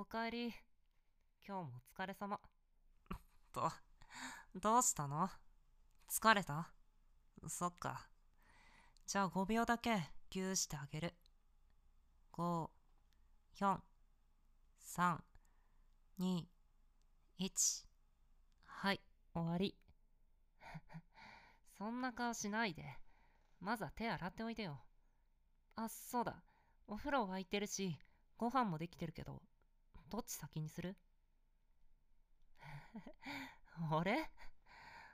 おかえり。今日もお疲れ様。ど、どうしたの？疲れた？そっか。じゃあ5秒だけギューしてあげる。5、4、3、2、1。はい、終わり。そんな顔しないで。まずは手洗っておいでよ。あ、そうだ。お風呂沸いてるし、ご飯もできてるけど、どっち先にする？俺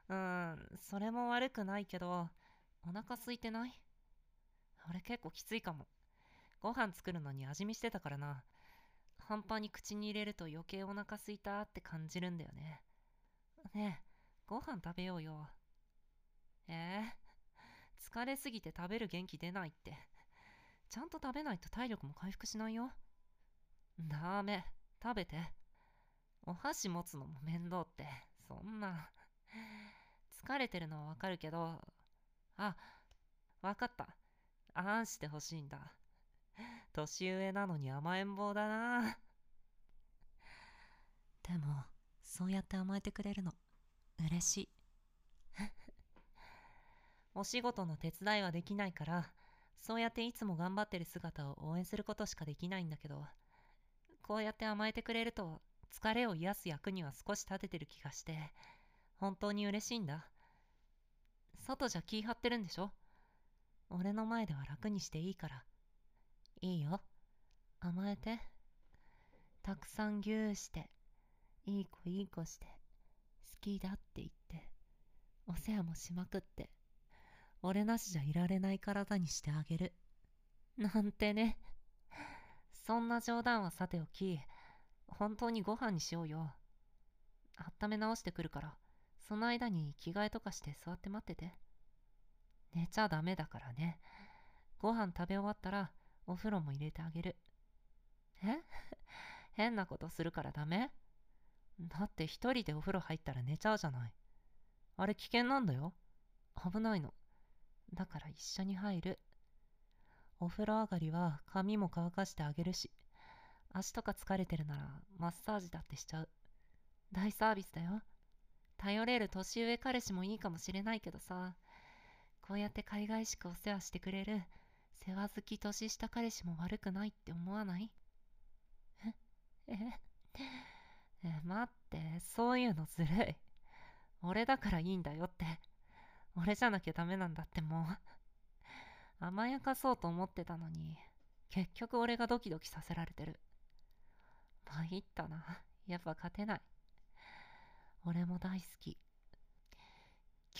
うん、それも悪くないけど、お腹空いてない？俺結構きついかも。ご飯作るのに味見してたからな。半端に口に入れると余計お腹空いたって感じるんだよね。ねえ、ご飯食べようよ。え？ー、疲れすぎて食べる元気出ないって。ちゃんと食べないと体力も回復しないよ。ダメ、食べて。お箸持つのも面倒って、そんな。疲れてるのはわかるけど、あ、わかった。あんしてほしいんだ。年上なのに甘えん坊だな。でも、そうやって甘えてくれるの、嬉しい。お仕事の手伝いはできないから、そうやっていつも頑張ってる姿を応援することしかできないんだけど、こうやって甘えてくれると、疲れを癒す役には少し立ててる気がして、本当に嬉しいんだ。外じゃ気張ってるんでしょ？俺の前では楽にしていいから。いいよ。甘えて。たくさんぎゅーして、いい子いい子して、好きだって言って、お世話もしまくって、俺なしじゃいられない体にしてあげる。なんてね。そんな冗談はさておき、本当にご飯にしようよ。温め直してくるから、その間に着替えとかして座って待ってて。寝ちゃダメだからね。ご飯食べ終わったら、お風呂も入れてあげる。え？変なことするからダメ？だって一人でお風呂入ったら寝ちゃうじゃない。あれ危険なんだよ。危ないの。だから一緒に入る。お風呂上がりは髪も乾かしてあげるし、足とか疲れてるならマッサージだってしちゃう。大サービスだよ。頼れる年上彼氏もいいかもしれないけどさ、こうやって海外しくお世話してくれる世話好き年下彼氏も悪くないって思わない？え？え？え、待って、そういうのずるい。俺だからいいんだよって。俺じゃなきゃダメなんだってもう。甘やかそうと思ってたのに、結局俺がドキドキさせられてる。参ったな。やっぱ勝てない。俺も大好き。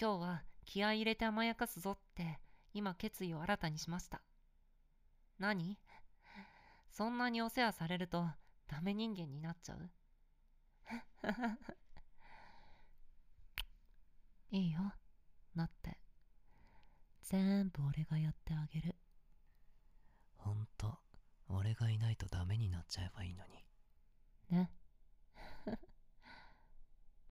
今日は気合入れて甘やかすぞって、今決意を新たにしました。何？そんなにお世話されるとダメ人間になっちゃう？いいよ。全部俺がやってあげる。ほんと、俺がいないとダメになっちゃえばいいのに。ね。